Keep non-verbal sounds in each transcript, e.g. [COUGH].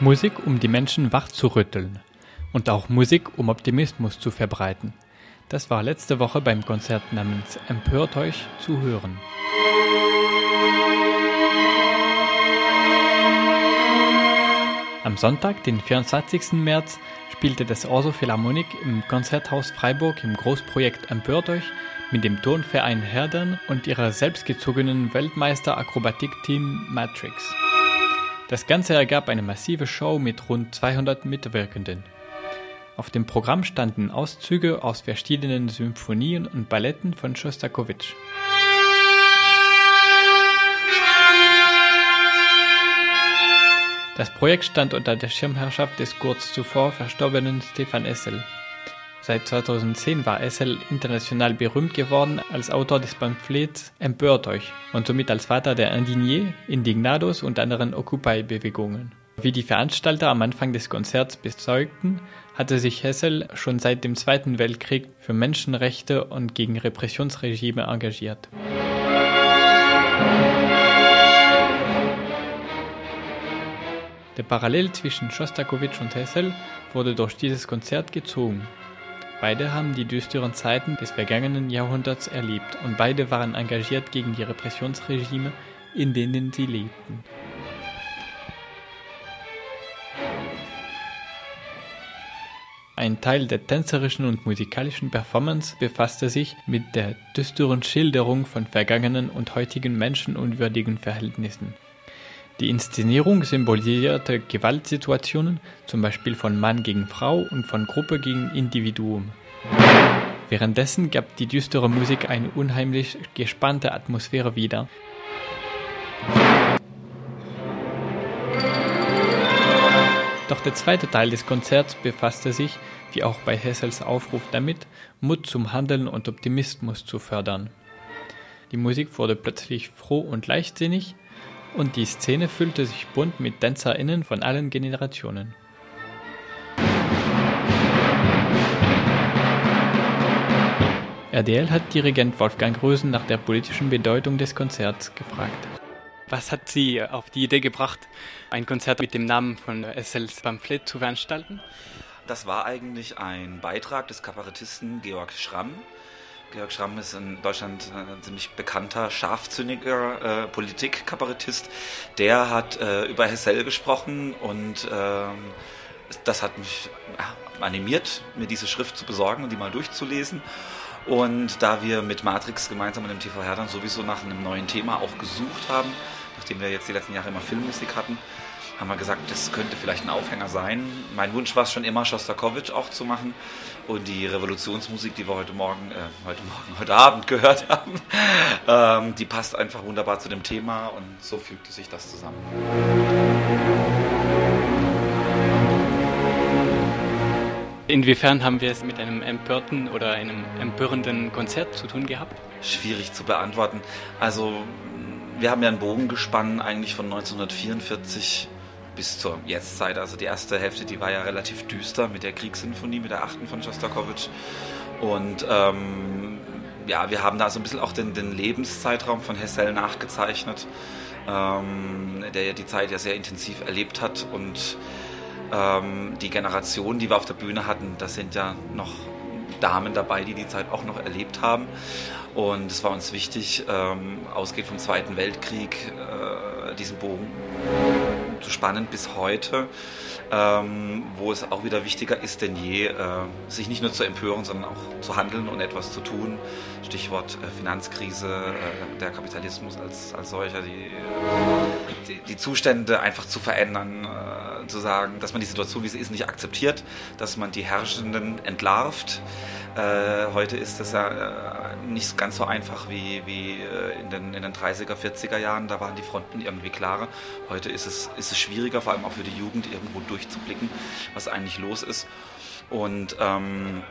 Musik, um die Menschen wach zu rütteln. Und auch Musik, um Optimismus zu verbreiten. Das war letzte Woche beim Konzert namens Empört euch zu hören. Am Sonntag, den 24. März, spielte das Orso Philharmonik im Konzerthaus Freiburg im Großprojekt Empört euch mit dem Tonverein Herdern und ihrer selbstgezogenen Weltmeister-Akrobatik-Team Matrix. Das Ganze ergab eine massive Show mit rund 200 Mitwirkenden. Auf dem Programm standen Auszüge aus verschiedenen Symphonien und Balletten von Schostakowitsch. Das Projekt stand unter der Schirmherrschaft des kurz zuvor verstorbenen Stefan Essel. Seit 2010 war Essel international berühmt geworden als Autor des Pamphlets Empört euch und somit als Vater der Indigné, Indignados und anderen Occupy-Bewegungen. Wie die Veranstalter am Anfang des Konzerts bezeugten, hatte sich Hessel schon seit dem Zweiten Weltkrieg für Menschenrechte und gegen Repressionsregime engagiert. Der Parallel zwischen Schostakowitsch und Hessel wurde durch dieses Konzert gezogen. Beide haben die düsteren Zeiten des vergangenen Jahrhunderts erlebt und beide waren engagiert gegen die Repressionsregime, in denen sie lebten. Ein Teil der tänzerischen und musikalischen Performance befasste sich mit der düsteren Schilderung von vergangenen und heutigen menschenunwürdigen Verhältnissen. Die Inszenierung symbolisierte Gewaltsituationen, zum Beispiel von Mann gegen Frau und von Gruppe gegen Individuum. Währenddessen gab die düstere Musik eine unheimlich gespannte Atmosphäre wieder. Doch der zweite Teil des Konzerts befasste sich, wie auch bei Hessels Aufruf damit, Mut zum Handeln und Optimismus zu fördern. Die Musik wurde plötzlich froh und leichtsinnig, und die Szene füllte sich bunt mit TänzerInnen von allen Generationen. RDL hat Dirigent Wolfgang Rösen nach der politischen Bedeutung des Konzerts gefragt. Was hat Sie auf die Idee gebracht, ein Konzert mit dem Namen von SLs Pamphlet zu veranstalten? Das war eigentlich ein Beitrag des Kabarettisten Georg Schramm, Georg Schramm ist in Deutschland ein ziemlich bekannter, scharfzüngiger äh, Politikkabarettist. Der hat äh, über Hessel gesprochen und äh, das hat mich animiert, mir diese Schrift zu besorgen und die mal durchzulesen. Und da wir mit Matrix gemeinsam mit dem TV Herdern sowieso nach einem neuen Thema auch gesucht haben, nachdem wir jetzt die letzten Jahre immer Filmmusik hatten, haben wir gesagt, das könnte vielleicht ein Aufhänger sein. Mein Wunsch war es schon immer, Schostakowitsch auch zu machen. Und die Revolutionsmusik, die wir heute Morgen, äh, heute Morgen, heute Abend gehört haben, [LAUGHS] ähm, die passt einfach wunderbar zu dem Thema und so fügte sich das zusammen. Inwiefern haben wir es mit einem empörten oder einem empörenden Konzert zu tun gehabt? Schwierig zu beantworten. Also wir haben ja einen Bogen gespannt, eigentlich von 1944 bis zur Jetztzeit. Also die erste Hälfte, die war ja relativ düster mit der Kriegssinfonie, mit der achten von Schostakowitsch. Und ähm, ja, wir haben da so ein bisschen auch den, den Lebenszeitraum von Hessel nachgezeichnet, ähm, der ja die Zeit ja sehr intensiv erlebt hat. Und ähm, die Generation, die wir auf der Bühne hatten, das sind ja noch Damen dabei, die die Zeit auch noch erlebt haben. Und es war uns wichtig, ähm, ausgeht vom Zweiten Weltkrieg, äh, diesen Bogen zu spannen bis heute, ähm, wo es auch wieder wichtiger ist denn je, äh, sich nicht nur zu empören, sondern auch zu handeln und etwas zu tun. Stichwort äh, Finanzkrise, äh, der Kapitalismus als, als solcher, die, die, die Zustände einfach zu verändern, äh, zu sagen, dass man die Situation, wie sie ist, nicht akzeptiert, dass man die Herrschenden entlarvt. Äh, heute ist das ja äh, nicht ganz so einfach wie, wie äh, in, den, in den 30er, 40er Jahren. Da waren die Fronten irgendwie klarer. Heute ist es, ist es schwieriger, vor allem auch für die Jugend, irgendwo durchzublicken, was eigentlich los ist. Und ähm,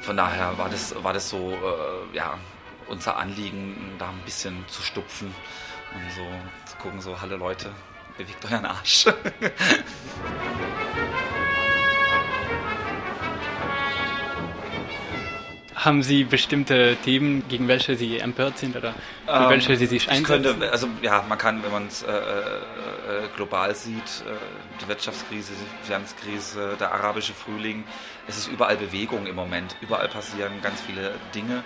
von daher war das, war das so, äh, ja, unser Anliegen, da ein bisschen zu stupfen und so zu gucken, so, hallo Leute, bewegt euren Arsch. [LAUGHS] Haben Sie bestimmte Themen, gegen welche Sie empört sind oder für Ähm, welche Sie sich ich einsetzen? könnte, also ja, man kann, wenn man es äh, äh, global sieht, äh, die Wirtschaftskrise, die Finanzkrise, der arabische Frühling, es ist überall Bewegung im Moment. Überall passieren ganz viele Dinge,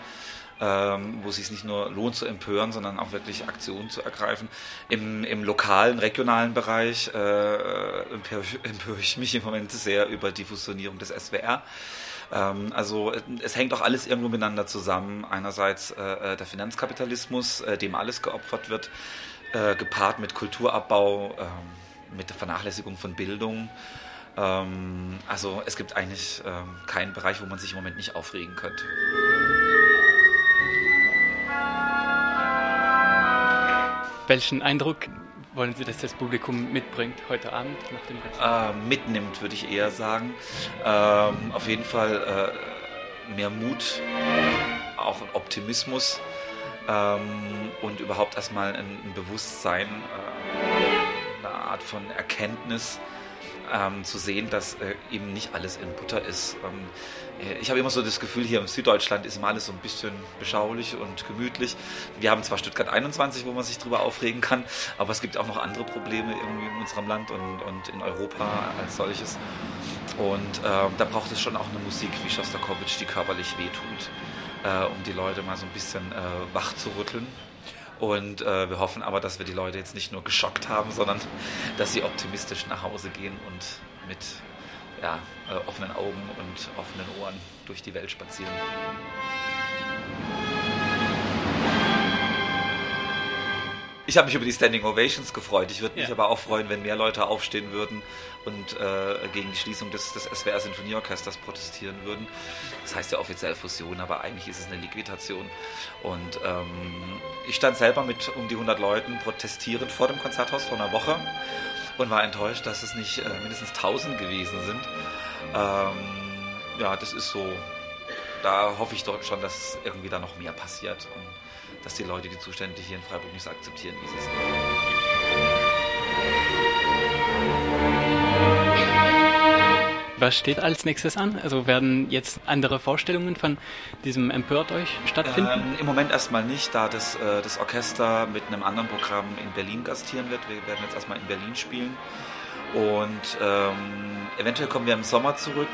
ähm, wo es sich nicht nur lohnt zu empören, sondern auch wirklich Aktionen zu ergreifen. Im, im lokalen, regionalen Bereich äh, empöre ich [LAUGHS] mich im Moment sehr über die Fusionierung des SWR. Ähm, also äh, es hängt auch alles irgendwo miteinander zusammen. Einerseits äh, äh, der Finanzkapitalismus, äh, dem alles geopfert wird, äh, gepaart mit Kulturabbau, ähm, mit der Vernachlässigung von Bildung. Ähm, also es gibt eigentlich ähm, keinen Bereich, wo man sich im Moment nicht aufregen könnte. Welchen Eindruck wollen Sie, dass das Publikum mitbringt heute Abend nach dem Konzert? äh, mitnimmt, würde ich eher sagen. Ähm, auf jeden Fall äh, mehr Mut, auch Optimismus ähm, und überhaupt erstmal ein, ein Bewusstsein, äh, eine Art von Erkenntnis. Ähm, zu sehen, dass äh, eben nicht alles in Butter ist. Ähm, äh, ich habe immer so das Gefühl, hier in Süddeutschland ist immer alles so ein bisschen beschaulich und gemütlich. Wir haben zwar Stuttgart 21, wo man sich drüber aufregen kann, aber es gibt auch noch andere Probleme irgendwie in unserem Land und, und in Europa als solches. Und ähm, da braucht es schon auch eine Musik wie Schostakowitsch, die körperlich wehtut, äh, um die Leute mal so ein bisschen äh, wach zu rütteln. Und äh, wir hoffen aber, dass wir die Leute jetzt nicht nur geschockt haben, sondern [LAUGHS] dass sie optimistisch nach Hause gehen und mit ja, äh, offenen Augen und offenen Ohren durch die Welt spazieren. Ich habe mich über die Standing Ovations gefreut. Ich würde mich Ja. aber auch freuen, wenn mehr Leute aufstehen würden und äh, gegen die Schließung des, des SWR Sinfonieorchesters protestieren würden. Das heißt ja offiziell Fusion, aber eigentlich ist es eine Liquidation. Und ähm, ich stand selber mit um die 100 Leuten protestierend vor dem Konzerthaus vor einer Woche und war enttäuscht, dass es nicht äh, mindestens 1000 gewesen sind. Ähm, ja, das ist so. Da hoffe ich doch schon, dass irgendwie da noch mehr passiert und dass die Leute die Zustände hier in Freiburg nicht so akzeptieren, wie sie sind. Was steht als nächstes an? Also werden jetzt andere Vorstellungen von diesem Empört euch stattfinden? Ähm, Im Moment erstmal nicht, da das, äh, das Orchester mit einem anderen Programm in Berlin gastieren wird. Wir werden jetzt erstmal in Berlin spielen. Und ähm, eventuell kommen wir im Sommer zurück.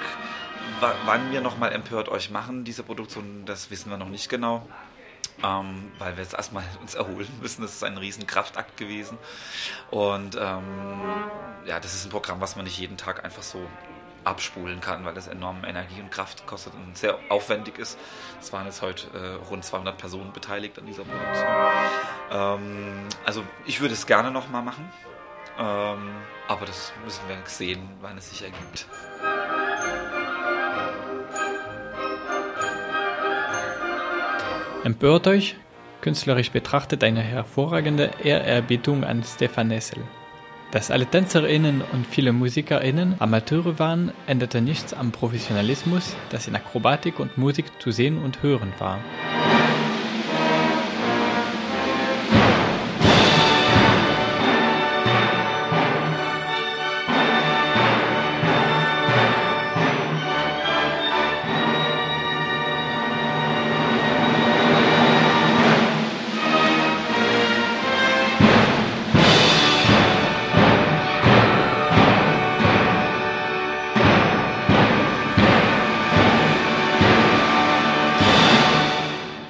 W wann wir nochmal empört euch machen, diese Produktion, das wissen wir noch nicht genau. Ähm, weil wir jetzt erstmal [LAUGHS] uns erholen müssen. Das ist ein riesen Kraftakt gewesen. Und ähm, ja, das ist ein Programm, was man nicht jeden Tag einfach so abspulen kann, weil das enorm Energie und Kraft kostet und sehr aufwendig ist. Es waren jetzt heute äh, rund 200 Personen beteiligt an dieser Produktion. Ähm, also ich würde es gerne nochmal machen, ähm, aber das müssen wir sehen, wann es sich ergibt. Empört euch, künstlerisch betrachtet eine hervorragende Ehrerbietung an Stefan Nessel. Dass alle TänzerInnen und viele MusikerInnen Amateure waren, änderte nichts am Professionalismus, das in Akrobatik und Musik zu sehen und hören war.